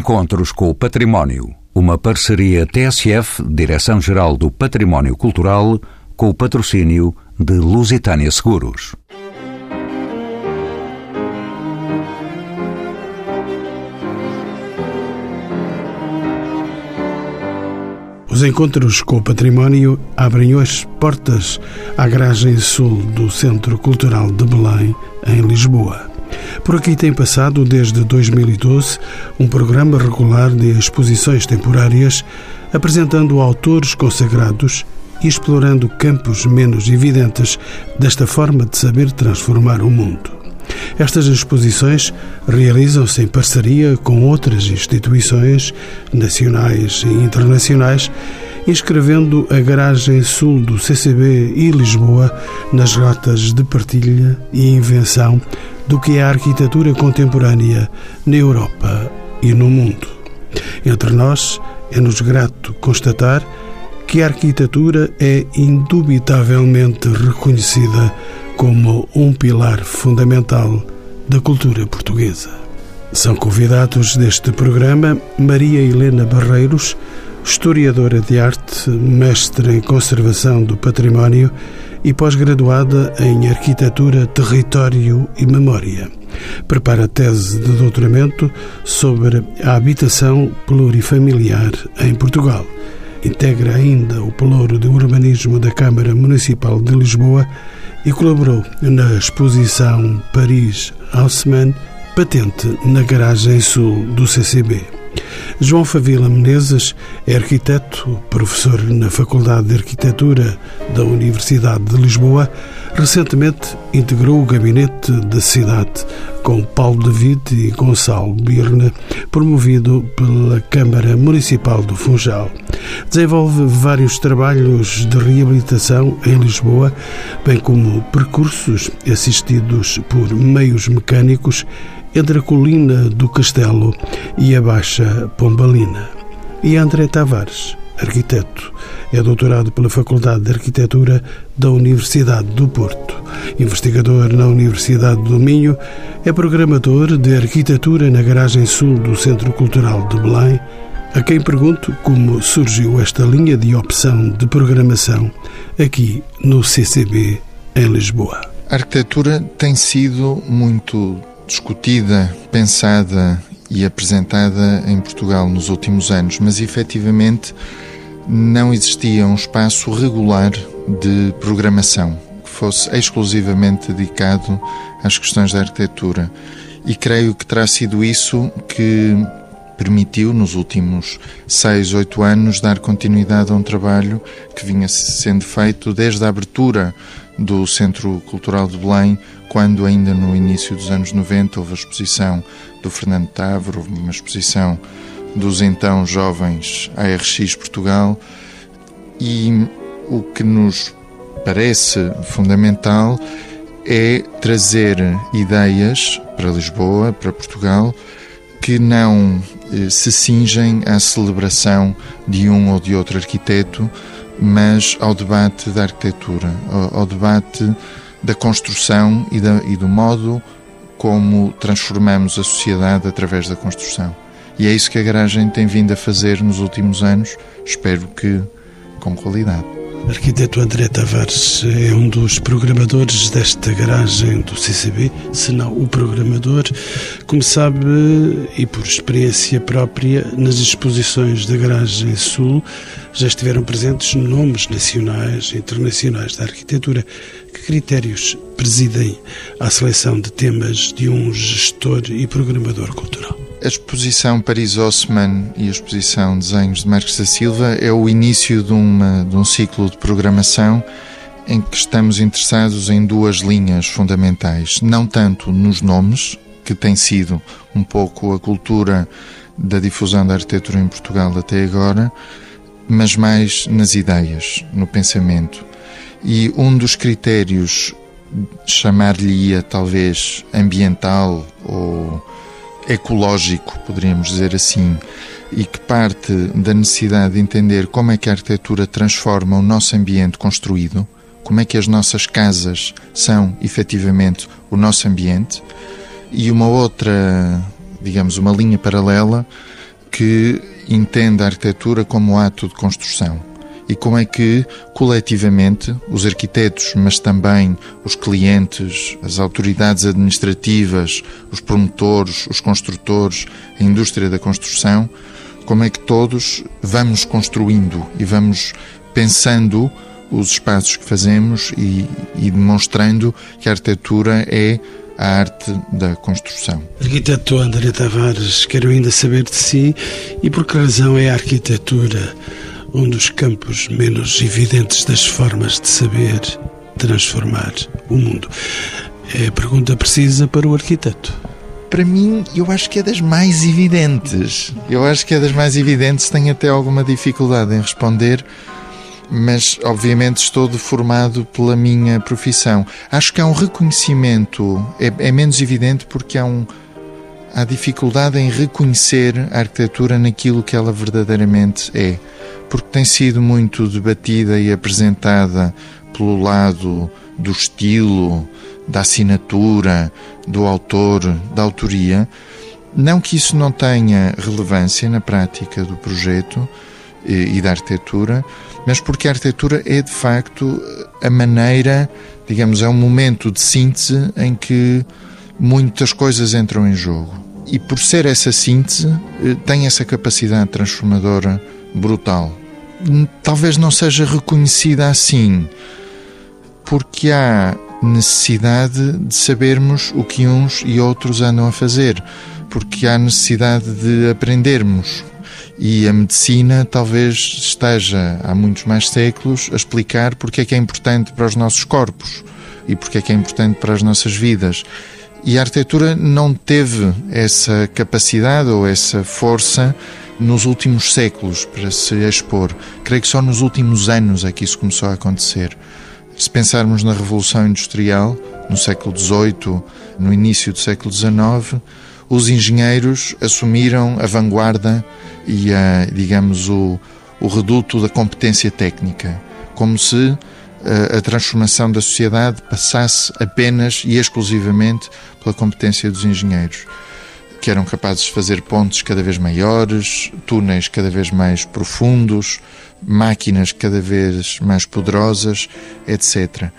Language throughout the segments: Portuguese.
Encontros com o Património. Uma parceria TSF, Direção-Geral do Património Cultural, com o patrocínio de Lusitânia Seguros. Os encontros com o património abrem hoje portas à garagem sul do Centro Cultural de Belém, em Lisboa. Por aqui tem passado, desde 2012, um programa regular de exposições temporárias apresentando autores consagrados e explorando campos menos evidentes desta forma de saber transformar o mundo. Estas exposições realizam-se em parceria com outras instituições nacionais e internacionais, inscrevendo a garagem sul do CCB e Lisboa nas rotas de partilha e invenção do que é a arquitetura contemporânea na Europa e no mundo. Entre nós, é-nos grato constatar que a arquitetura é indubitavelmente reconhecida como um pilar fundamental da cultura portuguesa. São convidados deste programa Maria Helena Barreiros, historiadora de arte, mestre em conservação do património e pós-graduada em arquitetura, território e memória. Prepara tese de doutoramento sobre a habitação plurifamiliar em Portugal. Integra ainda o Pelouro de Urbanismo da Câmara Municipal de Lisboa e colaborou na exposição Paris Haussmann, patente na garagem sul do CCB. João Favila Menezes é arquiteto, professor na Faculdade de Arquitetura da Universidade de Lisboa. Recentemente integrou o gabinete da cidade com Paulo David e Gonçalo Birne, promovido pela Câmara Municipal do Funchal. Desenvolve vários trabalhos de reabilitação em Lisboa, bem como percursos assistidos por meios mecânicos entre a colina do Castelo e a Baixa Pombalina. E André Tavares, arquiteto, é doutorado pela Faculdade de Arquitetura da Universidade do Porto. Investigador na Universidade do Minho, é programador de arquitetura na garagem sul do Centro Cultural de Belém, a quem pergunto como surgiu esta linha de opção de programação aqui no CCB em Lisboa. A arquitetura tem sido muito discutida, pensada e apresentada em Portugal nos últimos anos, mas efetivamente não existia um espaço regular de programação que fosse exclusivamente dedicado às questões da arquitetura. E creio que terá sido isso que permitiu, nos últimos seis, oito anos, dar continuidade a um trabalho que vinha sendo feito desde a abertura do Centro Cultural de Belém, quando ainda no início dos anos 90 houve a exposição do Fernando Távora, houve uma exposição dos então jovens ARX Portugal e o que nos parece fundamental é trazer ideias para Lisboa, para Portugal, que não eh, se cingem à celebração de um ou de outro arquiteto, mas ao debate da arquitetura, ao, ao debate da construção e, da, e do modo como transformamos a sociedade através da construção. E é isso que a garagem tem vindo a fazer nos últimos anos, espero que com qualidade. Arquiteto André Tavares é um dos programadores desta garagem do CCB, se não o programador. Como sabe, e por experiência própria, nas exposições da Garagem Sul já estiveram presentes nomes nacionais e internacionais da arquitetura. Que critérios presidem à seleção de temas de um gestor e programador cultural? A exposição Paris Osman e a exposição Desenhos de Marcos da Silva é o início de, uma, de um ciclo de programação em que estamos interessados em duas linhas fundamentais. Não tanto nos nomes, que tem sido um pouco a cultura da difusão da arquitetura em Portugal até agora, mas mais nas ideias, no pensamento. E um dos critérios, chamar-lhe-ia talvez ambiental ou ecológico, poderíamos dizer assim, e que parte da necessidade de entender como é que a arquitetura transforma o nosso ambiente construído, como é que as nossas casas são efetivamente o nosso ambiente, e uma outra, digamos, uma linha paralela que entende a arquitetura como ato de construção e como é que, coletivamente, os arquitetos, mas também os clientes, as autoridades administrativas, os promotores, os construtores, a indústria da construção, como é que todos vamos construindo e vamos pensando os espaços que fazemos e, e demonstrando que a arquitetura é a arte da construção. Arquiteto André Tavares, quero ainda saber de si e por que razão é a arquitetura um dos campos menos evidentes das formas de saber transformar o mundo. É a pergunta precisa para o arquiteto. Para mim, eu acho que é das mais evidentes. Eu acho que é das mais evidentes. Tenho até alguma dificuldade em responder, mas obviamente estou deformado pela minha profissão. Acho que há um reconhecimento, é, é menos evidente porque há um, há dificuldade em reconhecer a arquitetura naquilo que ela verdadeiramente é porque tem sido muito debatida e apresentada pelo lado do estilo, da assinatura, do autor, da autoria. Não que isso não tenha relevância na prática do projeto e, e da arquitetura, mas porque a arquitetura é de facto a maneira, digamos, é um momento de síntese em que muitas coisas entram em jogo. E por ser essa síntese, eh, tem essa capacidade transformadora brutal talvez não seja reconhecida assim, porque há necessidade de sabermos o que uns e outros andam a fazer, porque há necessidade de aprendermos. E a medicina talvez esteja há muitos mais séculos a explicar porque é que é importante para os nossos corpos e porque é que é importante para as nossas vidas. E a arquitetura não teve essa capacidade ou essa força nos últimos séculos para se expor. Creio que só nos últimos anos é que isso começou a acontecer. Se pensarmos na Revolução Industrial, no século XVIII, no início do século XIX, os engenheiros assumiram a vanguarda e, a, digamos, o, o reduto da competência técnica, como se a, a transformação da sociedade passasse apenas e exclusivamente pela competência dos engenheiros que eram capazes de fazer pontes cada vez maiores, túneis cada vez mais profundos, máquinas cada vez mais poderosas, etc.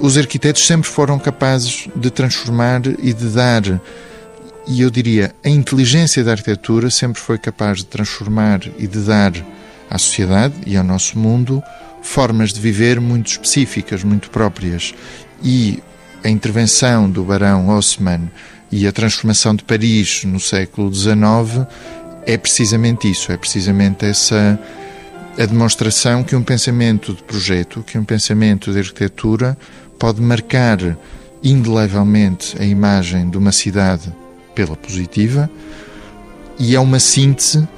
Os arquitetos sempre foram capazes de transformar e de dar, e eu diria, a inteligência da arquitetura sempre foi capaz de transformar e de dar à sociedade e ao nosso mundo formas de viver muito específicas, muito próprias. E a intervenção do barão Haussmann e a transformação de Paris no século XIX é precisamente isso, é precisamente essa a demonstração que um pensamento de projeto, que um pensamento de arquitetura pode marcar indelevelmente a imagem de uma cidade pela positiva e é uma síntese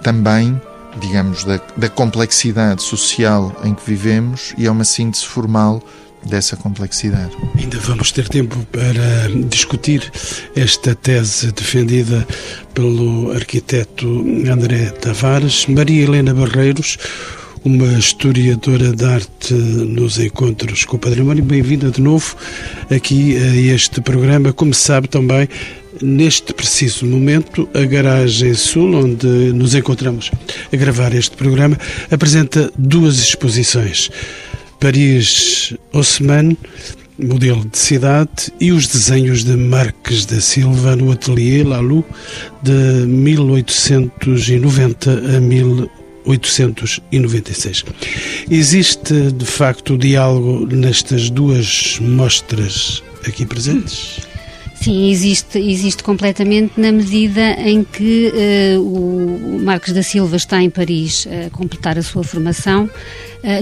também, digamos, da, da complexidade social em que vivemos e é uma síntese formal dessa complexidade. Ainda vamos ter tempo para discutir esta tese defendida pelo arquiteto André Tavares. Maria Helena Barreiros, uma historiadora de arte nos encontros com o património. Bem-vinda de novo aqui a este programa. Como sabe também, neste preciso momento, a Garagem Sul, onde nos encontramos a gravar este programa, apresenta duas exposições. Paris Haussmann, modelo de cidade, e os desenhos de Marques da Silva no atelier Lalu de 1890 a 1896. Existe, de facto, diálogo nestas duas mostras aqui presentes? Sim, existe, existe completamente na medida em que uh, o Marcos da Silva está em Paris a completar a sua formação,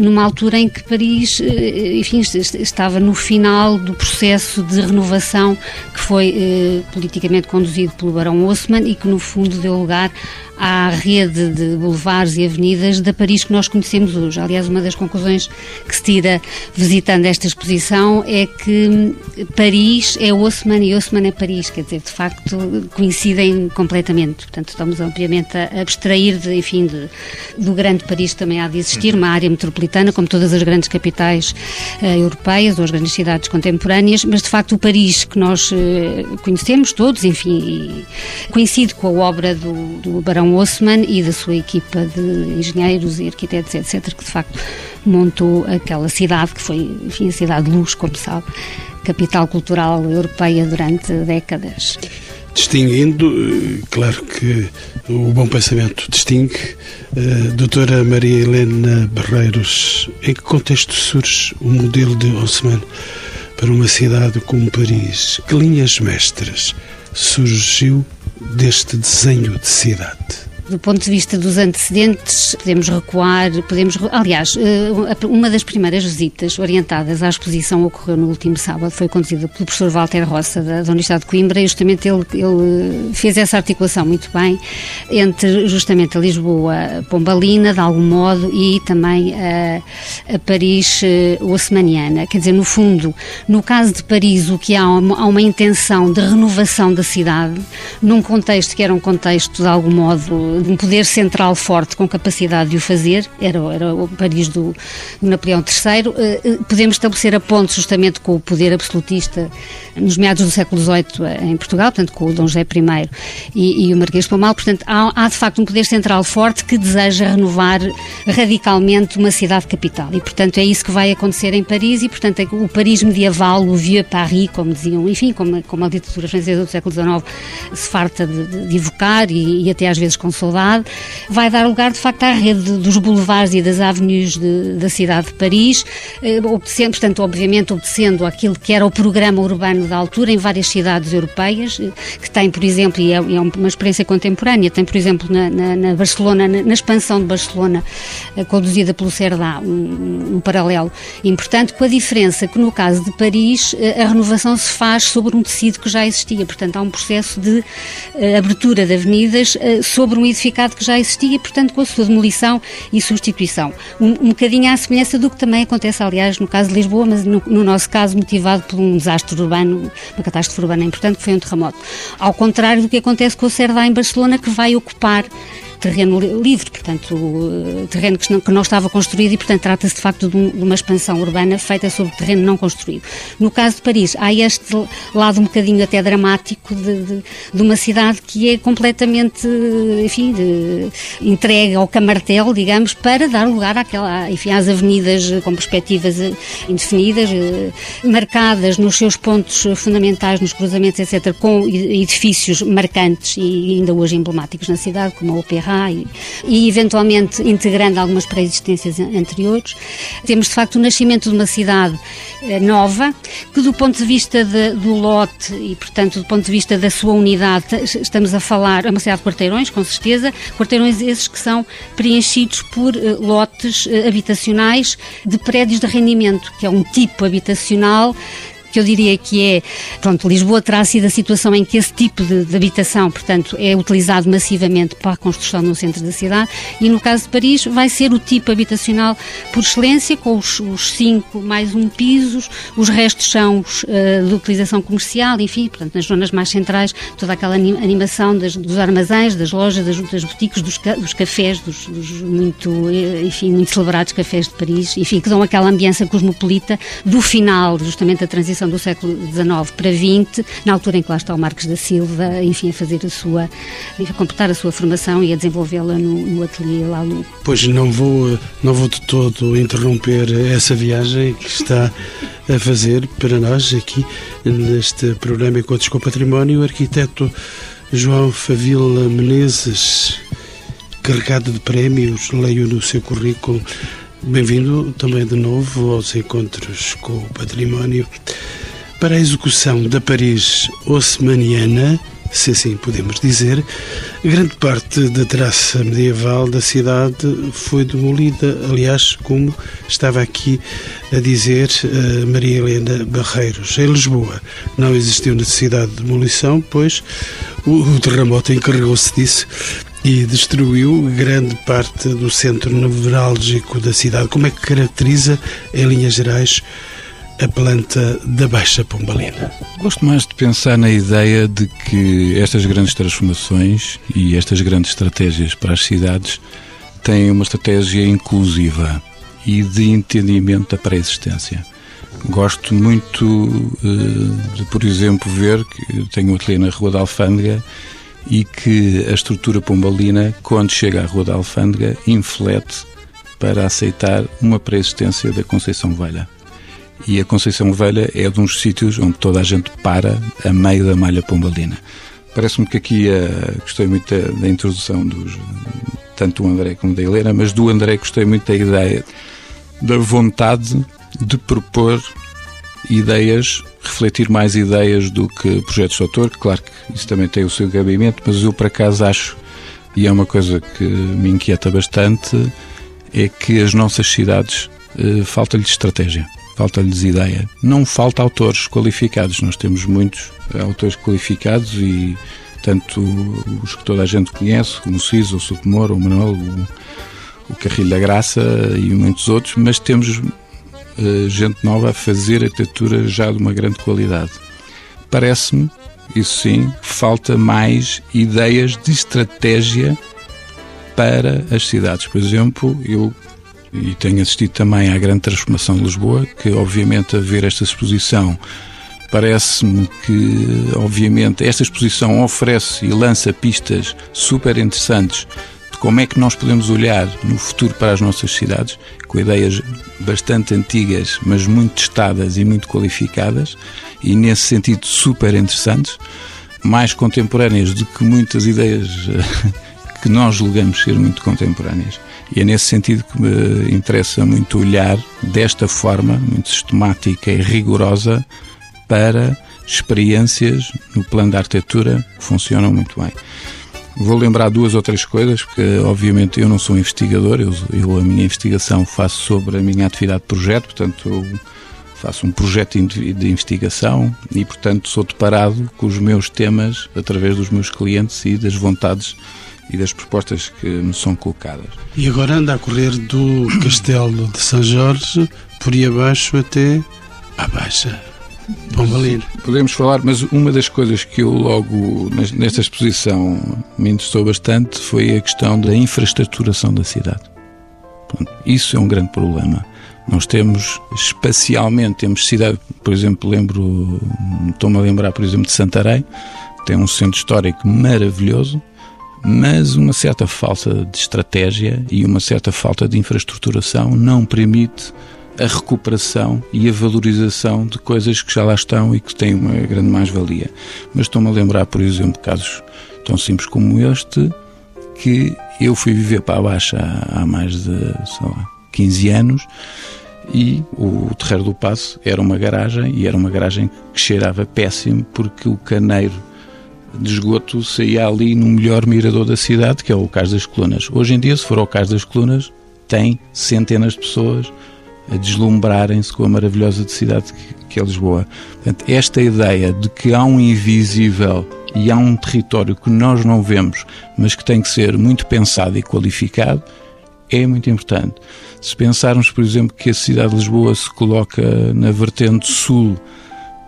numa altura em que Paris, uh, enfim, estava no final do processo de renovação que foi politicamente conduzido pelo Barão Haussmann e que, no fundo, deu lugar à rede de boulevards e avenidas da Paris que nós conhecemos hoje. Aliás, uma das conclusões que se tira visitando esta exposição é que Paris é Haussmann e Haussmann é Paris, quer dizer, de facto coincidem completamente. Portanto, estamos obviamente a abstrair, de, enfim, de, do grande Paris também há de existir, uma área metropolitana metropolitana, como todas as grandes capitais uh, europeias ou as grandes cidades contemporâneas, mas de facto o Paris que nós uh, conhecemos todos, enfim, coincide com a obra do, do Barão Haussmann e da sua equipa de engenheiros e arquitetos, etc., que de facto montou aquela cidade que foi, enfim, a cidade de luz, como sabe, capital cultural europeia durante décadas distinguindo, eh, claro que o bom pensamento distingue. Uh, doutora Maria Helena Barreiros, em que contexto surge o modelo de Haussmann para uma cidade como Paris? Que linhas mestras surgiu deste desenho de cidade? Do ponto de vista dos antecedentes, podemos recuar, podemos. Aliás, eh, uma das primeiras visitas orientadas à exposição ocorreu no último sábado, foi conduzida pelo professor Walter Roça, da, da Universidade de Coimbra, e justamente ele, ele fez essa articulação muito bem entre justamente a Lisboa pombalina, de algum modo, e também a, a Paris uh, ossmaniana. Quer dizer, no fundo, no caso de Paris, o que há, há uma intenção de renovação da cidade, num contexto que era um contexto, de algum modo, um poder central forte com capacidade de o fazer, era, era o Paris do, do Napoleão III, eh, eh, podemos estabelecer a ponte justamente com o poder absolutista nos meados do século XVIII eh, em Portugal, portanto com o Dom José I e, e o Marquês de Pombal, portanto há, há, de facto um poder central forte que deseja renovar radicalmente uma cidade capital. E portanto é isso que vai acontecer em Paris e portanto é o Paris medieval, o Vieux Paris, como diziam, enfim, como, como a ditadura francesa do século XIX se farta de, de, evocar e, e até às vezes consolar vai dar lugar de facto à rede dos boulevards e das avenues de, da cidade de Paris, eh, obedecendo, portanto, obviamente obedecendo aquilo que era o programa urbano da altura em várias cidades europeias, eh, que tem, por exemplo, e é, é uma experiência contemporânea, tem, por exemplo, na, na, na Barcelona, na, na, expansão de Barcelona, eh, conduzida pelo Cerdá, um, um paralelo importante, com a diferença que no caso de Paris a renovação se faz sobre um tecido que já existia, portanto há um processo de abertura de avenidas sobre um que já existia e, portanto, com a sua demolição e substituição. Um, um bocadinho à semelhança do que também acontece, aliás, no caso de Lisboa, mas no, no nosso caso motivado por um desastre urbano, uma catástrofe urbana importante, que foi um terremoto. Ao contrário do que acontece com o Cerdá em Barcelona, que vai ocupar terreno livre, portanto, terreno que não, que não estava construído e, portanto, trata-se de facto de, um, uma expansão urbana feita sobre terreno não construído. No caso de Paris, há este lado um bocadinho até dramático de, de, de uma cidade que é completamente, enfim, entregue ao camartel, digamos, para dar lugar àquela, enfim, às avenidas com perspectivas indefinidas, marcadas nos seus pontos fundamentais, nos cruzamentos, etc., com edifícios marcantes e ainda hoje emblemáticos na cidade, como a Opera e, eventualmente integrando algumas pré-existências anteriores. Temos de facto o nascimento de uma cidade eh, nova, que do ponto de vista de, do lote e, portanto, do ponto de vista da sua unidade, estamos a falar, é uma cidade de quarteirões, com certeza, quarteirões esses que são preenchidos por uh, lotes uh, habitacionais de prédios de rendimento, que é um tipo habitacional que eu diria que é, pronto, Lisboa terá sido a situação em que esse tipo de, de, habitação, portanto, é utilizado massivamente para a construção no centro da cidade e no caso de Paris vai ser o tipo habitacional por excelência, com os, os cinco mais um pisos, os restos são os, uh, de utilização comercial, enfim, portanto, nas zonas mais centrais, toda aquela animação das, dos armazéns, das lojas, das, das boutiques, dos, dos cafés, dos, dos, muito, eh, enfim, muito celebrados cafés de Paris, enfim, que dão aquela ambiência cosmopolita do final, justamente, da transição transição do século XIX para XX, na altura em que lá está o Marques da Silva, enfim, a fazer a sua, a completar a sua formação e a desenvolvê-la no, no ateliê no... Pois não vou, não vou de todo interromper essa viagem que está a fazer para nós aqui neste programa Encontros com o Património, o arquiteto João Favila Menezes, carregado de prémios, leio no seu currículo. Bem-vindo também de novo aos encontros com o património. Para a execução da Paris Haussmanniana, se assim podemos dizer, grande parte da traça medieval da cidade foi demolida. Aliás, como estava aqui a dizer a Maria Helena Barreiros, em Lisboa não existiu necessidade de demolição, pois o terremoto encarregou-se disso e destruiu grande parte do centro nevrálgico da cidade. Como é que caracteriza, em linhas gerais, a planta da Baixa Pombalina? Gosto mais de pensar na ideia de que estas grandes transformações e estas grandes estratégias para as cidades têm uma estratégia inclusiva e de entendimento da pré-existência. Gosto muito eh, de, por exemplo, ver que tenho um ateliê na Rua da Alfândega e que a estrutura pombalina, quando chega à Rua da Alfândega, inflete para aceitar uma pré-existência da Conceição Velha. E a Conceição Velha é um dos sítios onde toda a gente para a meio da malha pombalina. Parece-me que aqui uh, gostei muito da, da, introdução dos tanto do André como da Helena, mas do André gostei muito da ideia da vontade de propor ideias, refletir mais ideias do que projetos de autor. Claro que isso também tem o seu gabinete, mas eu por acaso acho, e é uma coisa que me inquieta bastante, é que as nossas cidades eh, falta-lhes estratégia, falta-lhes ideia. Não falta autores qualificados, nós temos muitos autores qualificados e tanto os que toda a gente conhece, como o Ciso, o Sotomor, o Manuel, o, o Carrilho da Graça e muitos outros, mas temos uh, gente nova a fazer arquitetura já de uma grande qualidade. Parece-me, isso sim, falta mais ideias de estratégia para as cidades. Por exemplo, eu e tenho assistido também à grande transformação de Lisboa, que obviamente a ver esta exposição parece-me que, obviamente, esta exposição oferece e lança pistas super interessantes de como é que nós podemos olhar no futuro para as nossas cidades, com ideias bastante antigas, mas muito testadas e muito qualificadas, e nesse sentido super interessantes, mais contemporâneas do que muitas ideias que nós julgamos ser muito contemporâneas. E é nesse sentido que me interessa muito olhar desta forma, muito sistemática e rigorosa, para experiências no plano da arquitetura que funcionam muito bem. Vou lembrar duas ou três coisas, porque obviamente eu não sou investigador, eu, eu a minha investigação faço sobre a minha atividade de projeto, portanto eu faço um projeto de investigação e portanto sou deparado com os meus temas através dos meus clientes e das vontades e das propostas que me são colocadas. E agora anda a correr do Castelo de São Jorge por aí abaixo até à Baixa. Pombalino. Podemos falar, mas uma das coisas que eu logo nesta exposição me interessou bastante foi a questão da infraestruturação da cidade. Pronto, isso é um grande problema. Nós temos, espacialmente, temos cidade, por exemplo, lembro, estou-me a lembrar, por exemplo, de Santarém, tem um centro histórico maravilhoso, mas uma certa falta de estratégia e uma certa falta de infraestruturação não permite a recuperação e a valorização de coisas que já lá estão e que têm uma grande mais-valia. Mas estou-me a lembrar, por exemplo, casos tão simples como este, que eu fui viver para a Baixa há, mais de, lá, 15 anos e o Terreiro do Passo era uma garagem e era uma garagem que cheirava péssimo porque o caneiro de esgoto saía ali no melhor mirador da cidade, que é o Cais das Colunas. Hoje em dia, se for ao Cais das Colunas, tem centenas de pessoas a deslumbrarem-se com a maravilhosa cidade que é Lisboa. Portanto, esta ideia de que há um invisível e há um território que nós não vemos, mas que tem que ser muito pensado e qualificado, é muito importante. Se pensarmos, por exemplo, que a cidade de Lisboa se coloca na vertente sul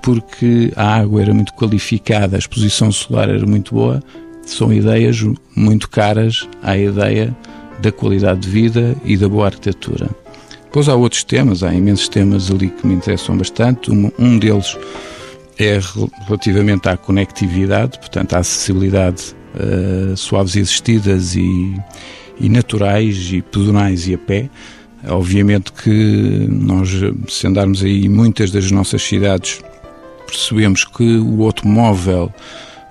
porque a água era muito qualificada, a exposição solar era muito boa, são ideias muito caras à ideia da qualidade de vida e da boa arquitetura. Depois há outros temas, há imensos temas ali que me interessam bastante. Um, deles é relativamente à conectividade, portanto, à acessibilidade uh, suaves e assistidas e, e naturais e pedonais e a pé. Obviamente que nós, se andarmos aí muitas das nossas cidades, percebemos que o automóvel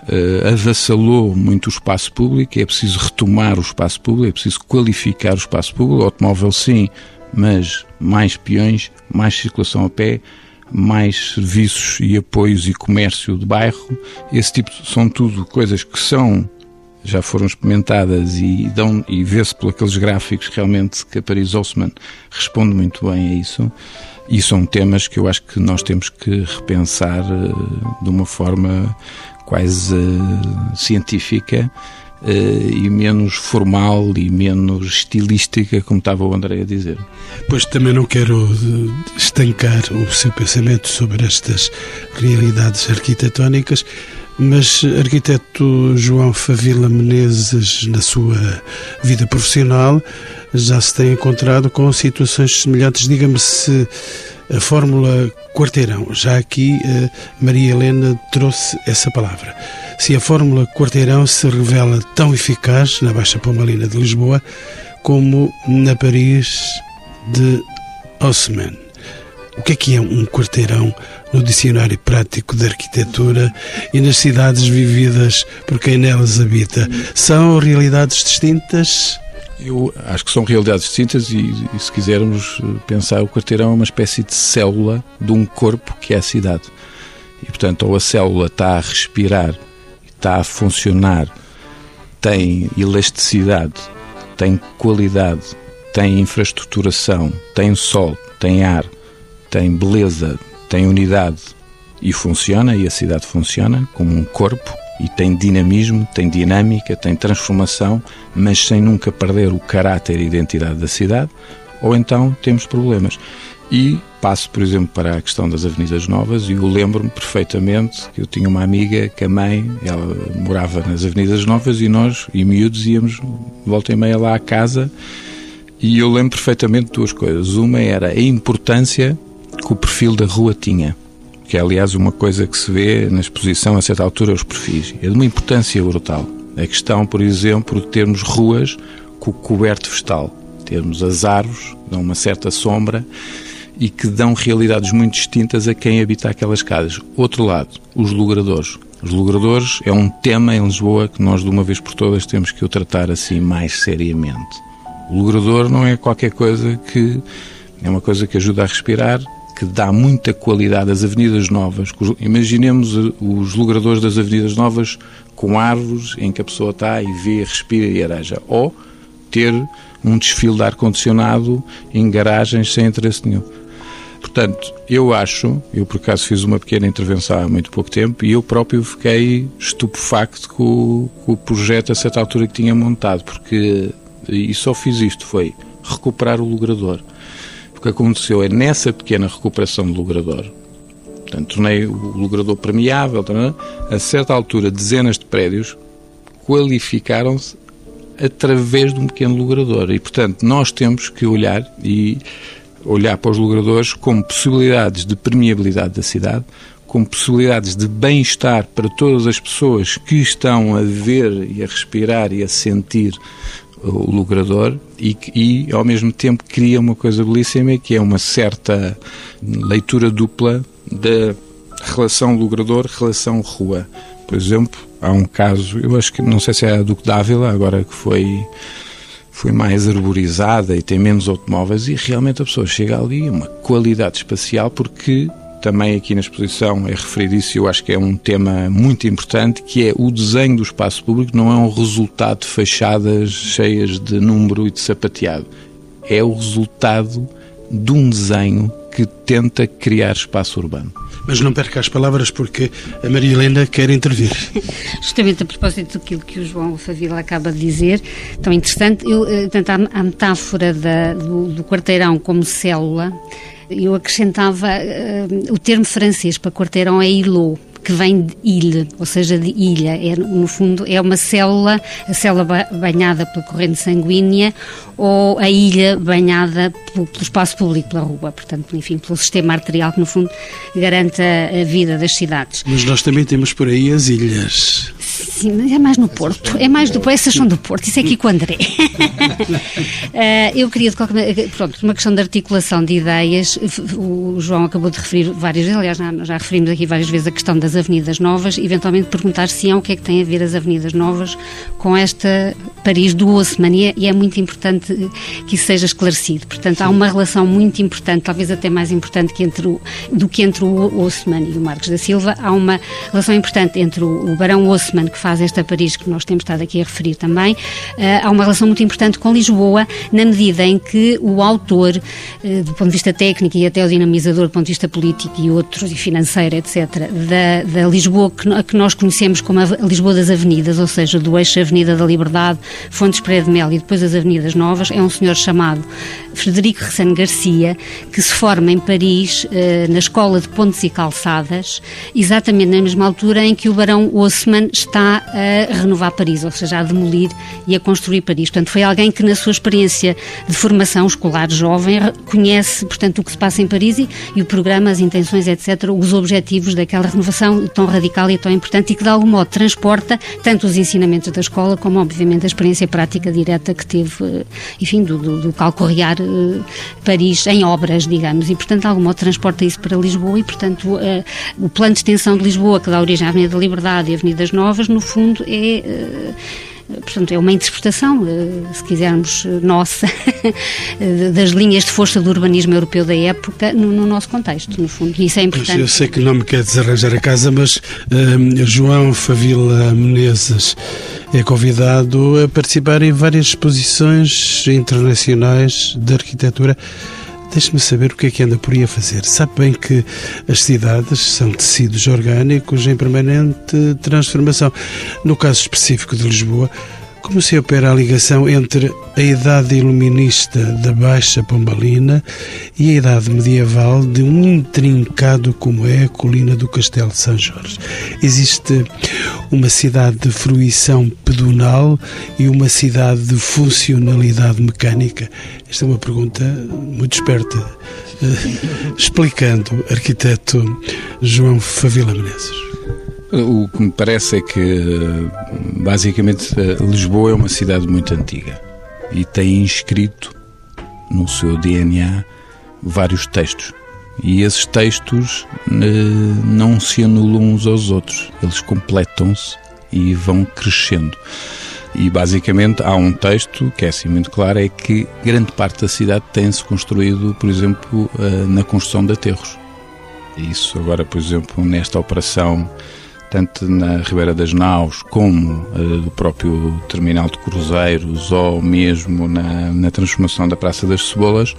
uh, avassalou muito o espaço público, é preciso retomar o espaço público, é preciso qualificar o espaço público. O automóvel, sim, mas mais peões, mais circulação a pé, mais serviços e apoios e comércio de bairro. Esse tipo são tudo coisas que são já foram experimentadas e dão e vê-se por aqueles gráficos realmente que a Paris Osman responde muito bem a isso. E são temas que eu acho que nós temos que repensar uh, de uma forma quase uh, científica Uh, e menos formal e menos estilística, como estava o André a dizer. Pois também não quero eh, estancar o seu pensamento sobre estas realidades arquitetónicas, Mas, arquiteto João Favila Menezes, na sua vida profissional, já se tem encontrado com situações semelhantes. Diga-me se a fórmula quarteirão, já aqui eh, Maria Helena trouxe essa palavra. Se a fórmula quarteirão se revela tão eficaz na Baixa Pomalina de Lisboa como na Paris de Haussmann. O que é que é um quarteirão no dicionário prático de arquitetura e nas cidades vividas por quem nelas habita? São realidades distintas? Eu acho que são realidades distintas e, e, se quisermos pensar, o quarteirão é uma espécie de célula de um corpo que é a cidade. E, portanto, ou a célula está a respirar, está a funcionar, tem elasticidade, tem qualidade, tem infraestruturação, tem sol, tem ar, tem beleza, tem unidade e funciona, e a cidade funciona como um corpo e tem dinamismo, tem dinâmica, tem transformação, mas sem nunca perder o caráter e identidade da cidade, ou então temos problemas. E passo, por exemplo, para a questão das avenidas novas e eu lembro-me perfeitamente que eu tinha uma amiga que a mãe, ela morava nas avenidas novas e nós, e miúdos, íamos volta e meia lá à casa e eu lembro perfeitamente duas coisas. Uma era a importância que o perfil da rua tinha, que é aliás uma coisa que se vê na exposição a certa altura os perfis. É de uma importância brutal. A questão, por exemplo, de termos ruas com coberto vegetal, termos as árvores, dão uma certa sombra e que dão realidades muito distintas a quem habita aquelas casas. Outro lado, os logradores. Os logradores é um tema em Lisboa que nós, de uma vez por todas, temos que o tratar assim mais seriamente. O logrador não é qualquer coisa que. é uma coisa que ajuda a respirar, que dá muita qualidade às avenidas novas. Imaginemos os logradores das avenidas novas com árvores em que a pessoa está e vê, respira e areja. Ou ter um desfile de ar-condicionado em garagens sem interesse nenhum. Portanto, eu acho, eu por acaso fiz uma pequena intervenção há muito pouco tempo e eu próprio fiquei estupefacto com, com o projeto a certa altura que tinha montado, porque e só fiz isto, foi recuperar o logrador. O que aconteceu é nessa pequena recuperação do logrador, portanto, tornei o logrador permeável, a certa altura, dezenas de prédios qualificaram-se através de um pequeno logrador. E, portanto, nós temos que olhar e olhar para os logradores como possibilidades de permeabilidade da cidade, como possibilidades de bem-estar para todas as pessoas que estão a ver e a respirar e a sentir o logrador e, e ao mesmo tempo cria uma coisa belíssima que é uma certa leitura dupla da relação logrador-relação rua. Por exemplo, há um caso, eu acho que não sei se é a Duque d'Ávila, agora que foi foi mais arborizada e tem menos automóveis e realmente a pessoa chega ali uma qualidade espacial porque também aqui na exposição é referido isso eu acho que é um tema muito importante, que é o desenho do espaço público não é um resultado de fachadas cheias de número e de sapateado. É o resultado de um desenho que tenta criar espaço urbano. Mas não perca as palavras porque a Maria Helena quer intervir. Justamente a propósito daquilo que o João Favila acaba de dizer, tão interessante, eu, eh, portanto, a, metáfora da, do, do quarteirão como célula eu acrescentava uh, o termo francês para quarteirão é îlot, que vem de ilha, ou seja, de ilha. É, no fundo, é uma célula, a célula banhada pela corrente sanguínea ou a ilha banhada pelo, espaço público, pela rua, portanto, enfim, pelo sistema arterial que, no fundo, garante a vida das cidades. Mas nós também temos por aí as ilhas. Sim, mas é mais no Porto. É mais do Essas são do Porto. Isso é aqui com o André. uh, eu queria, de qualquer maneira, pronto, uma questão de articulação de ideias. O João acabou de referir várias vezes, aliás, já, já referimos aqui várias vezes a questão das avenidas novas. Eventualmente perguntar se é o que é que tem a ver as avenidas novas com esta Paris do. E é, e é muito importante que isso seja esclarecido. Portanto, há uma relação muito importante, talvez até mais importante que entre o, do que entre o Haussmann e o Marcos da Silva. Há uma relação importante entre o, o Barão Haussmann, que faz faz esta Paris que nós temos estado aqui a referir também, há uma relação muito importante com Lisboa, na medida em que o autor, do ponto de vista técnico e até o dinamizador do ponto de vista político e outros, e financeiro, etc., da, da Lisboa que, que nós conhecemos como a Lisboa das Avenidas, ou seja, do eixo Avenida da Liberdade, Fontes Pereira de Mel e depois as Avenidas Novas, é um senhor chamado Frederico Ressane Garcia, que se forma em Paris, eh, na Escola de Pontes e Calçadas, exatamente na mesma altura em que o Barão Haussmann está a renovar Paris, ou seja, a demolir e a construir Paris. Portanto, foi alguém que, na sua experiência de formação escolar jovem, conhece, portanto, o que se passa em Paris e, e o programa, as intenções, etc., os objetivos daquela renovação tão radical e tão importante e que, de algum modo, transporta tanto os ensinamentos da escola como, obviamente, a experiência prática direta que teve, eh, enfim, do, do, do calcorrear Paris em obras, digamos, e, portanto, algum modo, transporta isso para Lisboa e, portanto, uh, o plano de extensão de Lisboa, que dá origem à Avenida da Liberdade e Avenidas Novas, no fundo, é. Portanto, é uma interpretação, eh, se quisermos, nossa, das linhas de força do urbanismo europeu da época no, no nosso contexto, no fundo. Isso é importante. Eu sei que não me quer desarranjar a casa, mas João Favila Menezes é convidado a participar em várias exposições internacionais de arquitetura. Deixe-me saber o que é que anda por aí a fazer. Sabe bem que as cidades são tecidos orgânicos em permanente transformação. No caso específico de Lisboa, como se opera a ligação entre a idade iluminista da Baixa Pombalina e a idade medieval de um intrincado como é a colina do Castelo de São Jorge. Existe uma cidade de fruição pedonal e uma cidade de funcionalidade mecânica? Esta é uma pergunta muito esperta. Uh, explicando, arquiteto João Favila Menezes. O que me parece é que, basicamente, Lisboa é uma cidade muito antiga e tem inscrito no seu DNA vários textos. E esses textos eh, não se anulam uns aos outros, eles completam-se e vão crescendo. E basicamente há um texto que é assim muito claro: é que grande parte da cidade tem-se construído, por exemplo, eh, na construção de aterros. Isso agora, por exemplo, nesta operação tanto na Ribeira das Naus como uh, próprio terminal de cruzeiros ou mesmo na, na transformação da Praça das Cebolas,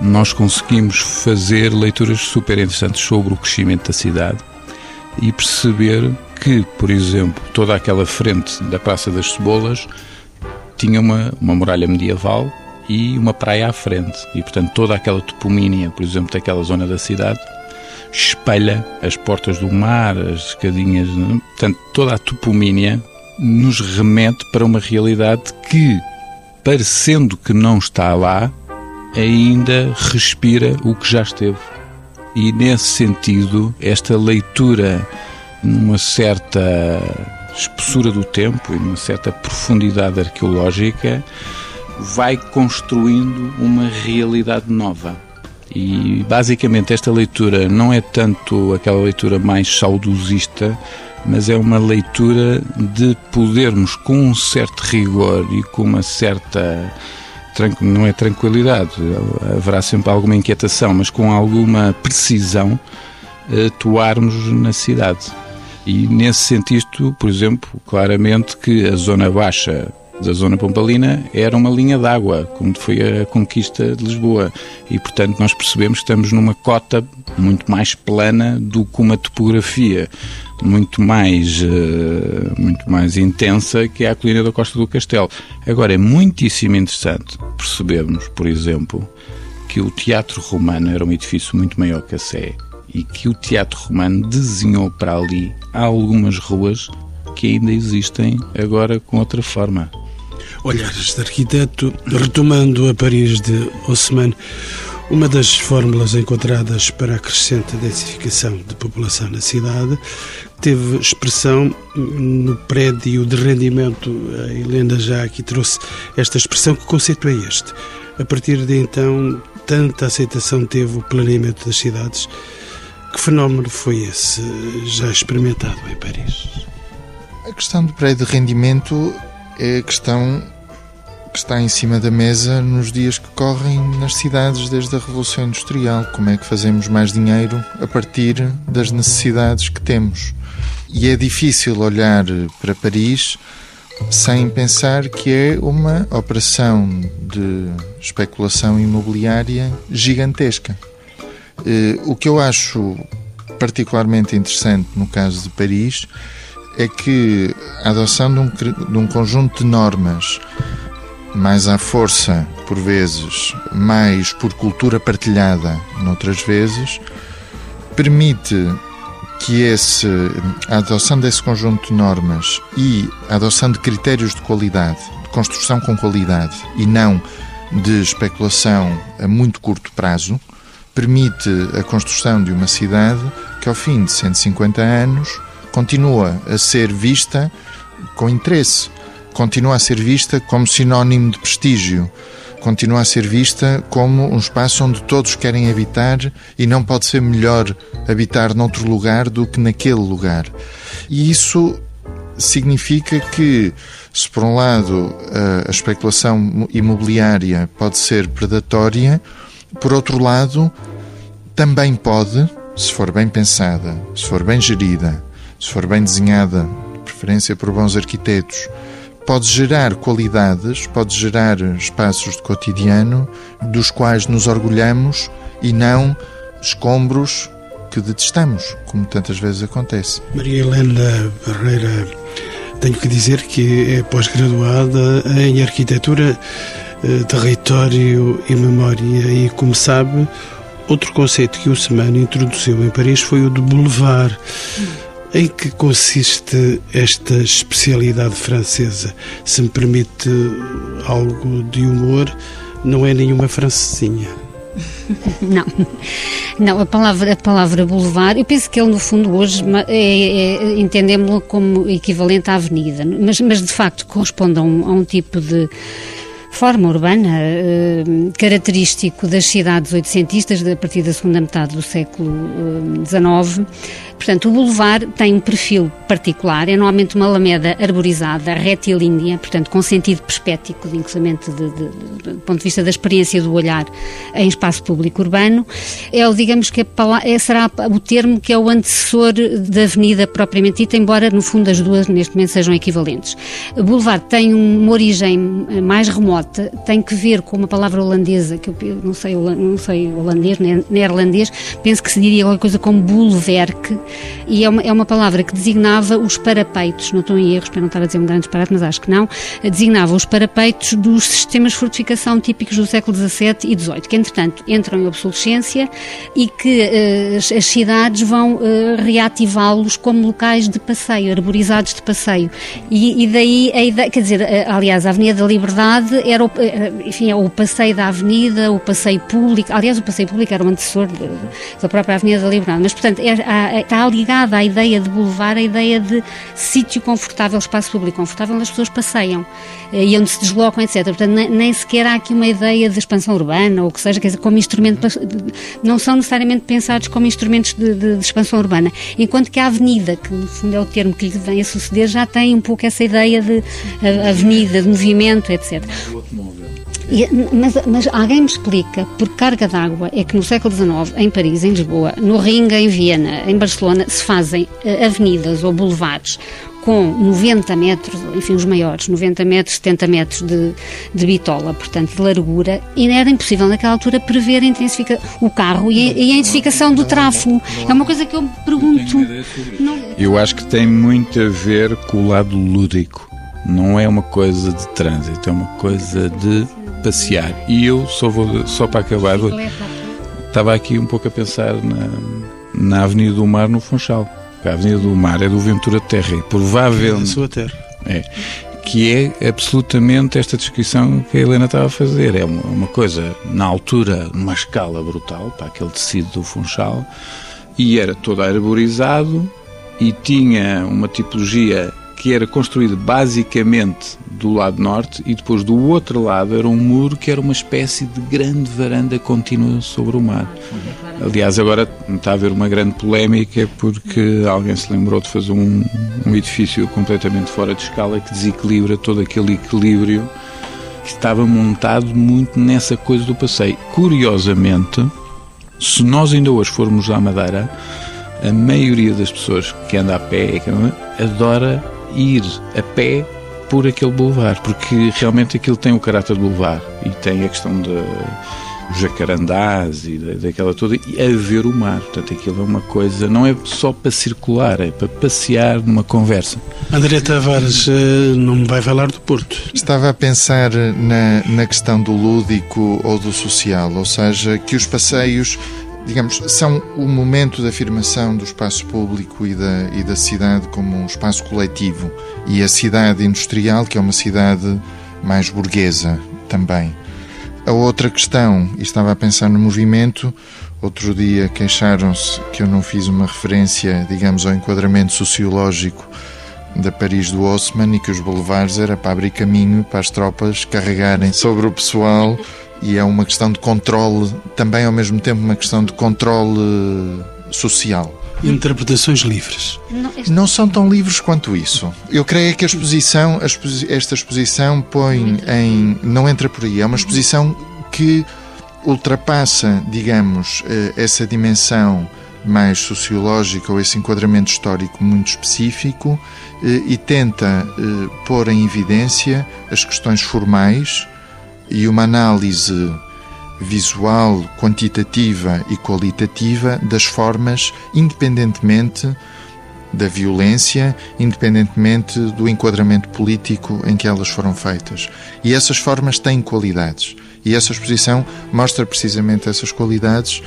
nós conseguimos fazer leituras super interessantes sobre o crescimento da cidade e perceber que, por exemplo, toda aquela frente da Praça das Cebolas tinha uma, uma muralha medieval e uma praia à frente. E, portanto, toda aquela topomínia, por exemplo, daquela zona da cidade espelha as portas do mar, as escadinhas, portanto, toda a topomínia nos remete para uma realidade que, parecendo que não está lá, ainda respira o que já esteve. E nesse sentido, esta leitura numa certa espessura do tempo e numa certa profundidade arqueológica vai construindo uma realidade nova. E basicamente esta leitura não é tanto aquela leitura mais saudosista, mas é uma leitura de podermos, com um certo rigor e com uma certa. não é tranquilidade, haverá sempre alguma inquietação, mas com alguma precisão, atuarmos na cidade. E nesse sentido, por exemplo, claramente que a zona baixa da zona pompalina era uma linha d'água, como foi a conquista de Lisboa. E, portanto, nós percebemos que estamos numa cota muito mais plana do que uma topografia muito mais, uh, muito mais intensa que a colina da Costa do Castelo. Agora, é muitíssimo interessante percebermos, por exemplo, que o Teatro Romano era um edifício muito maior que a Sé e que o Teatro Romano desenhou para ali algumas ruas que ainda existem agora com outra forma. Olhares de arquiteto, retomando a Paris de Haussmann, uma das fórmulas encontradas para a crescente densificação de população na cidade teve expressão no prédio de rendimento. A Helena já aqui trouxe esta expressão. Que conceito é este? A partir de então, tanta aceitação teve o planeamento das cidades. Que fenómeno foi esse já experimentado em Paris? A questão do prédio de rendimento a questão que está em cima da mesa nos dias que correm nas cidades desde a Revolução Industrial. Como é que fazemos mais dinheiro a partir das necessidades que temos? E é difícil olhar para Paris sem pensar que é uma operação de especulação imobiliária gigantesca. Eh, o que eu acho particularmente interessante no caso de Paris é que a adoção de um, de um conjunto de normas mais à força, por vezes, mais por cultura partilhada, noutras vezes, permite que esse, a adoção desse conjunto de normas e a adoção de critérios de qualidade, de construção com qualidade e não de especulação a muito curto prazo, permite a construção de uma cidade que, ao fim de 150 anos, continua a ser vista com interesse, continua a ser vista como sinónimo de prestígio, continua a ser vista como um espaço onde todos querem habitar e não pode ser melhor habitar noutro lugar do que naquele lugar. E isso significa que, se por um lado a especulação imobiliária pode ser predatória, por outro lado, também pode, se for bem pensada, se for bem gerida, se for bem desenhada, de preferência por bons arquitetos, pode gerar qualidades, pode gerar espaços de cotidiano dos quais nos orgulhamos e não escombros que detestamos, como tantas vezes acontece. Maria Helena Barreira, tenho que dizer que é pós-graduada em Arquitetura, eh, Território e Memória e, como sabe, outro conceito que o Semana introduziu em Paris foi o de boulevard. Em que consiste esta especialidade francesa? Se me permite algo de humor, não é nenhuma francesinha. Não, não, a palavra, a palavra boulevard, eu penso que ele no fundo hoje é, é, entendemos-lo como equivalente à avenida, mas, mas de facto corresponde a um, a um tipo de forma urbana eh, característico das cidades oitocentistas a partir da segunda metade do século XIX eh, Portanto, o boulevard tem um perfil particular, é normalmente uma alameda arborizada, retilínea, portanto, com sentido perspético, inclusive de, de, de, do ponto de vista da experiência do olhar em espaço público urbano. É, digamos que é, será o termo que é o antecessor da avenida propriamente dita, embora no fundo as duas neste momento sejam equivalentes. O boulevard tem uma origem mais remota, tem que ver com uma palavra holandesa, que eu não sei, não sei holandês, neerlandês, penso que se diria alguma coisa como boulevard e é uma, é uma palavra que designava os parapeitos, não estou em erros para não estar a dizer um grande disparate, mas acho que não, designava os parapeitos dos sistemas de fortificação típicos do século XVII e XVIII, que entretanto entram em obsolescência e que uh, as, cidades vão uh, reativá-los como locais de passeio, arborizados de passeio. E, e daí a ideia, quer dizer, uh, aliás, a Avenida da Liberdade era o, enfim, é o passeio da Avenida, o passeio público, aliás, o passeio público era o antecessor da própria Avenida da Liberdade, mas portanto é, está ligada à ideia de boulevard, a ideia de sítio confortável, espaço público confortável, onde as pessoas passeiam eh, e onde se deslocam, etc. Portanto, nem, sequer há aqui uma ideia de expansão urbana ou o que seja, quer dizer, como instrumento, não são necessariamente pensados como instrumentos de, de, de expansão urbana. Enquanto que a avenida, que no fundo é o termo que lhe vem a suceder, já tem um pouco essa ideia de avenida, de movimento, etc. E, mas, mas, alguém me explica por carga d'água é que no século XIX, em Paris, em Lisboa, no Ringa, em Viena, em Barcelona, se fazem uh, avenidas ou boulevards com 90 metros, enfim, os maiores, 90 metros, 70 metros de, de bitola, portanto, de largura, e era impossível naquela altura prever intensifica, o carro e e a intensificação do tráfego. É uma coisa que eu me pergunto. Eu acho que tem muito a ver com o lado lúdico. Não é uma coisa de trânsito, é uma coisa de passear. E eu só vou só para acabar. Estava aqui um pouco a pensar na, na Avenida do Mar no Funchal. A Avenida do Mar é do Ventura Terra e provavelmente. É sua terra. É. Que é absolutamente esta descrição que a Helena estava a fazer. É uma, uma coisa, na altura, numa escala brutal, para aquele tecido do Funchal, e era todo arborizado e tinha uma tipologia que era construído basicamente do lado norte e depois do outro lado era um muro que era uma espécie de grande varanda contínua sobre o mar. Aliás, agora está a haver uma grande polémica porque alguém se lembrou de fazer um, um edifício completamente fora de escala que desequilibra todo aquele equilíbrio estava montado muito nessa coisa do passeio. Curiosamente, se nós ainda hoje formos à Madeira, a maioria das pessoas que anda a pé adora ir a pé por aquele boulevard, porque realmente aquilo tem o caráter de boulevard e tem a questão de jacarandás e daquela toda, e a ver o mar. Portanto, aquilo é uma coisa, não é só para circular, é para passear numa conversa. André Tavares eh, não me vai falar do Porto. Estava a pensar na, na questão do lúdico ou do social, ou seja, que os passeios digamos, são o momento de afirmação do espaço público e da, e da cidade como um espaço coletivo. E a cidade industrial, que é uma cidade mais burguesa também. A outra questão, e estava a pensar no movimento, outro dia queixaram-se que eu não fiz uma referência, digamos, ao enquadramento sociológico da Paris do Haussmann e que os boulevards era para abrir caminho para as tropas carregarem sobre o pessoal e é uma questão de controle, também ao mesmo tempo uma questão de controle social. Interpretações livres. Não, este... não são tão livres quanto isso. Eu creio que a exposição, a exposi esta exposição põe em. não entra por aí. É uma exposição que ultrapassa, digamos, eh, essa dimensão mais sociológica ou esse enquadramento histórico muito específico eh, e tenta eh, pôr em evidência as questões formais e uma análise visual, quantitativa e qualitativa das formas, independentemente da violência, independentemente do enquadramento político em que elas foram feitas. E essas formas têm qualidades. E essa exposição mostra precisamente essas qualidades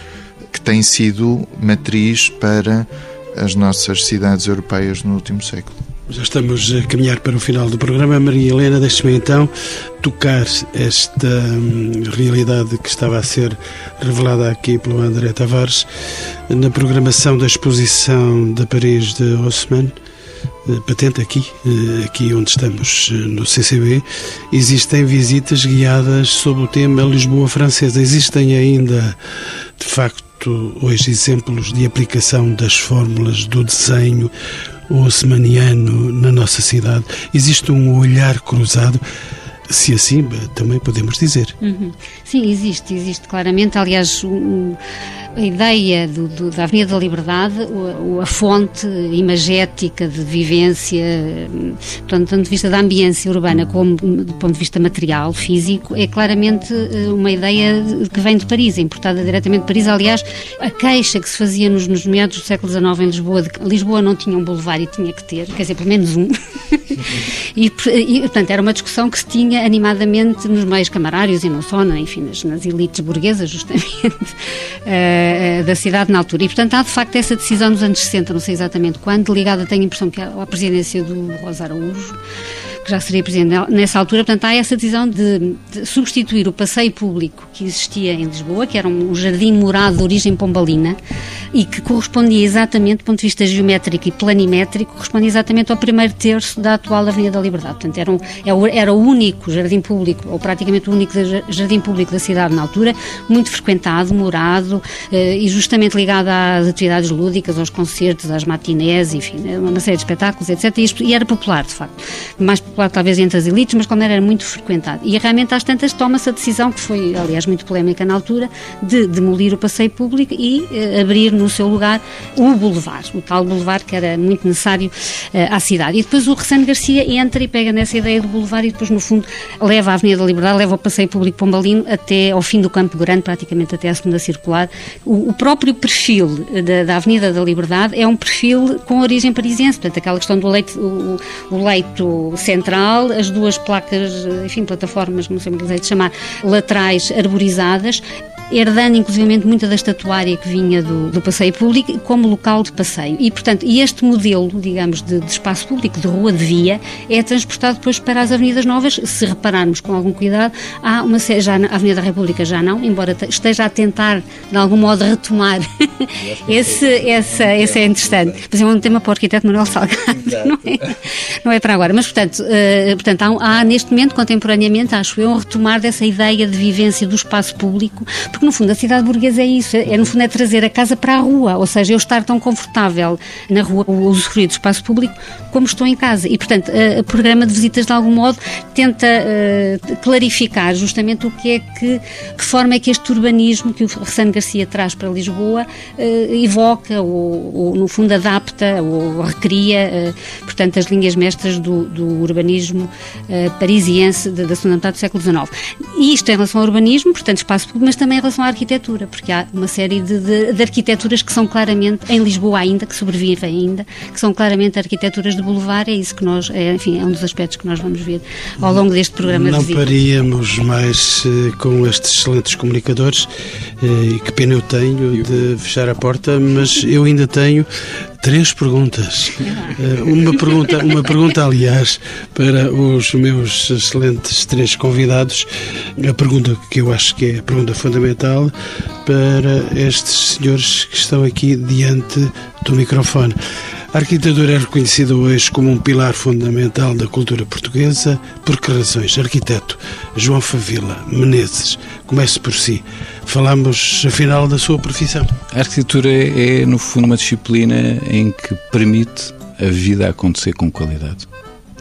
que têm sido matriz para as nossas cidades europeias no último século. Já estamos a caminhar para o final do programa. Maria Helena, deixe-me então tocar esta hum, realidade que estava a ser revelada aqui pelo André Tavares na programação da exposição da Paris de Haussmann eh, patente aqui, eh, aqui onde estamos eh, no CCB, existem visitas guiadas sobre o tema Lisboa Francesa. Existem ainda, de facto, hoje exemplos de aplicação das fórmulas do desenho osmaniano na nossa cidade. Existe um olhar cruzado se assim também podemos dizer. Uhum. Sim, existe, existe claramente. Aliás, um, a ideia do, do, da Avenida da Liberdade, o, a fonte imagética de vivência, tanto, tanto de vista da ambiência urbana como do ponto de vista material, físico, é claramente eh, uma ideia que vem de Paris, importada diretamente de Paris. Aliás, a queixa que se fazia nos, nos meados do século XIX em Lisboa, de que Lisboa não tinha um boulevard e tinha que ter, quer dizer, pelo menos um. e, e, portanto, era uma discussão que se tinha animadamente nos meios camarários e não só, enfim, nas, nas elites burguesas, justamente. Uh, uh, da cidade na altura. E, portanto, há de facto essa decisão nos anos 60, não sei exatamente quando, ligada, tenho a impressão, que à presidência do Rosa Araújo, que já seria presidente nessa altura. Portanto, há essa decisão de, de, substituir o passeio público que existia em Lisboa, que era um jardim morado de origem pombalina, e que correspondia exatamente, do ponto de vista geométrico e planimétrico, correspondia exatamente ao primeiro terço da atual Avenida da Liberdade. Portanto, era, um, é era o único jardim público, ou praticamente o único jardim público da cidade na altura, muito frequentado, morado, eh, e justamente ligado às atividades lúdicas, aos concertos, às matinés, enfim, uma série de espetáculos, etc. E, era popular, de facto. Mais popular talvez entre as elites, mas como era, muito frequentado. E realmente às tantas toma-se a decisão, que foi, aliás, muito polémica na altura, de demolir o passeio público e eh, abrir no seu lugar o boulevard, o tal boulevard que era muito necessário eh, à cidade. E depois o Ressano Garcia entra e pega nessa ideia do boulevard e depois, no fundo, leva a Avenida da Liberdade, leva o passeio público Pombalino até ao fim do Campo Grande, praticamente até a segunda circular. O, o próprio perfil da, da, Avenida da Liberdade é um perfil com origem parisiense, portanto, aquela questão do leito, o, o leito central, as duas placas, enfim, plataformas, não sei como é que chamar, laterais arborizadas, herdando inclusivamente muita da estatuária que vinha do, do passeio público como local de passeio. E, portanto, este modelo, digamos, de, de, espaço público, de rua, de via, é transportado depois para as avenidas novas. Se repararmos com algum cuidado, há uma já a Avenida da República já não, embora esteja a tentar, de algum modo, retomar esse, essa, esse é interessante. Exemplo, é um tema para o arquiteto Manuel Salgado, não é, não é para agora. Mas, portanto, uh, portanto há, há, neste momento, contemporaneamente, acho eu, um retomar dessa ideia de vivência do espaço público Porque, no fundo, a cidade burguesa é isso, é, no fundo, é trazer a casa para a rua, ou seja, eu estar tão confortável na rua, o usufruir do espaço público, como estou em casa. E, portanto, o programa de visitas, de algum modo, tenta uh, clarificar justamente o que é que, que forma é que este urbanismo que o Ressano Garcia traz para Lisboa uh, evoca, ou, ou, no fundo, adapta, ou recria, uh, portanto, as linhas mestras do, do urbanismo parisiense da segunda metade do século XIX. E isto em relação ao urbanismo, portanto, espaço público, mas também em relação à arquitetura, porque há uma série de, de, de arquiteturas que são claramente, em Lisboa ainda, que sobrevivem ainda, que são claramente arquiteturas boulevard, é isso que nós, é, enfim, é um dos aspectos que nós vamos ver ao longo deste programa Não de paríamos mais uh, com estes excelentes comunicadores, uh, e que pena eu tenho de fechar a porta, mas eu ainda tenho três perguntas. Uh, uma pergunta, uma pergunta, aliás, para os meus excelentes três convidados. A pergunta que eu acho que é a pergunta fundamental para estes senhores que estão aqui diante do microfone. A arquitetura é reconhecida hoje como um pilar fundamental da cultura portuguesa. Por que razões? Arquiteto João Favila Menezes, comece por si. Falamos, afinal, da sua profissão. A arquitetura é, no fundo, uma disciplina em que permite a vida acontecer com qualidade.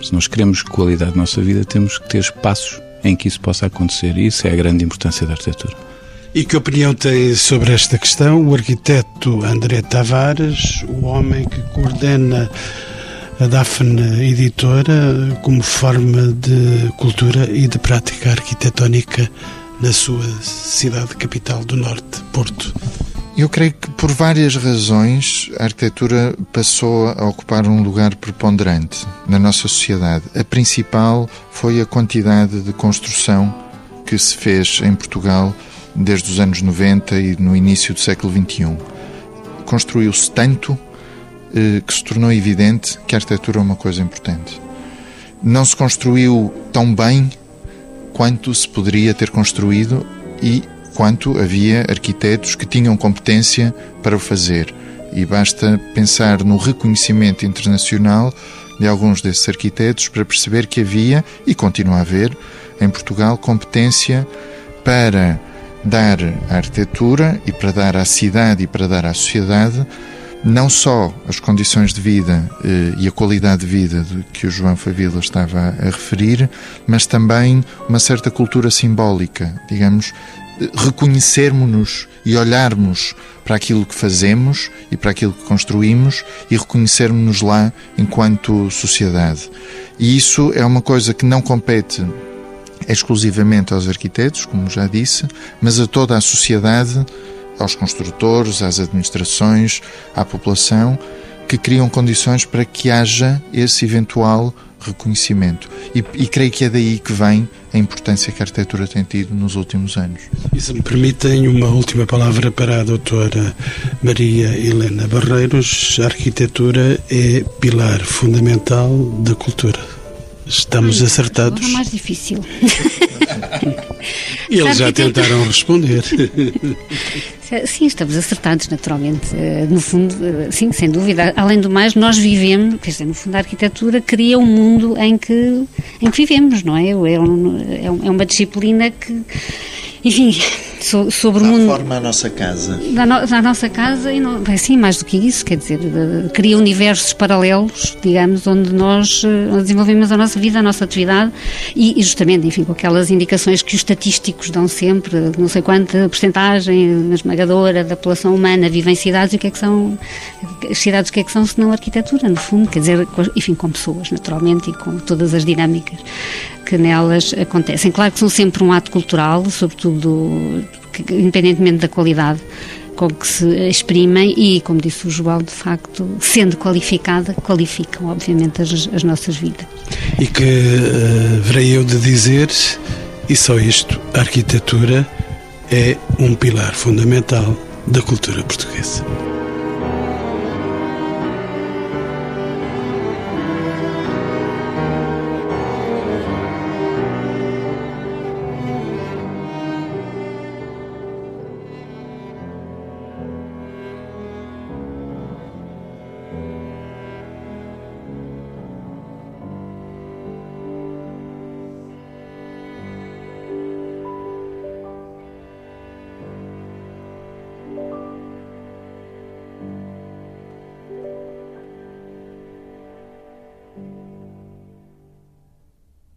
Se nós queremos qualidade na nossa vida, temos que ter espaços em que isso possa acontecer. E isso é a grande importância da arquitetura. E que opinião tem sobre esta questão o arquiteto André Tavares, o homem que coordena a Daphne Editora como forma de cultura e de prática arquitetónica na sua cidade capital do Norte, Porto? Eu creio que por várias razões a arquitetura passou a ocupar um lugar preponderante na nossa sociedade. A principal foi a quantidade de construção que se fez em Portugal desde os anos 90 e no início do século XXI. Construiu-se tanto eh, que se tornou evidente que a arquitetura é uma coisa importante. Não se construiu tão bem quanto se poderia ter construído e quanto havia arquitetos que tinham competência para o fazer. E basta pensar no reconhecimento internacional de alguns desses arquitetos para perceber que havia e continua a haver em Portugal competência para dar à arquitetura e para dar à cidade e para dar à sociedade não só as condições de vida eh, e a qualidade de vida que o João Favila estava a referir, mas também uma certa cultura simbólica, digamos, reconhecermos-nos e olharmos para aquilo que fazemos e para aquilo que construímos e reconhecermos-nos lá enquanto sociedade. E isso é uma coisa que não compete exclusivamente aos arquitetos, como já disse, mas a toda a sociedade, aos construtores, às administrações, à população, que criam condições para que haja esse eventual reconhecimento. E, e, creio que é daí que vem a importância que a arquitetura tem tido nos últimos anos. E se me permitem uma última palavra para a doutora Maria Helena Barreiros, a arquitetura é pilar fundamental da cultura. Estamos Ai, acertados. É mais difícil. Eles já tentaram responder. Sim, estamos acertados, naturalmente. Eh, no fundo, eh, sim, sem dúvida. Além do mais, nós vivemos, quer dizer, no fundo, a arquitetura cria um mundo em que, em que vivemos, não é? É, um, é, é uma disciplina que, enfim, so, sobre o mundo. forma à nossa casa. Da, no, da nossa casa, e não, é sim, mais do que isso, quer dizer, de, cria universos paralelos, digamos, onde nós uh, desenvolvemos a nossa vida, a nossa atividade e, e, justamente, enfim, com aquelas indicações que os estatísticos dão sempre, não sei quanta porcentagem esmagadora da população humana vive em cidades e o que é que são, as cidades o que é que são se não arquitetura, no fundo, quer dizer, enfim, com pessoas, naturalmente, e com todas as dinâmicas que nelas acontecem. Claro que são sempre um ato cultural, sobretudo independentemente da qualidade com que se exprimem e, como disse o João, de facto, sendo qualificada, qualificam, obviamente, as, as nossas vidas. E que uh, verei eu de dizer, e só isto, a arquitetura é um pilar fundamental da cultura portuguesa.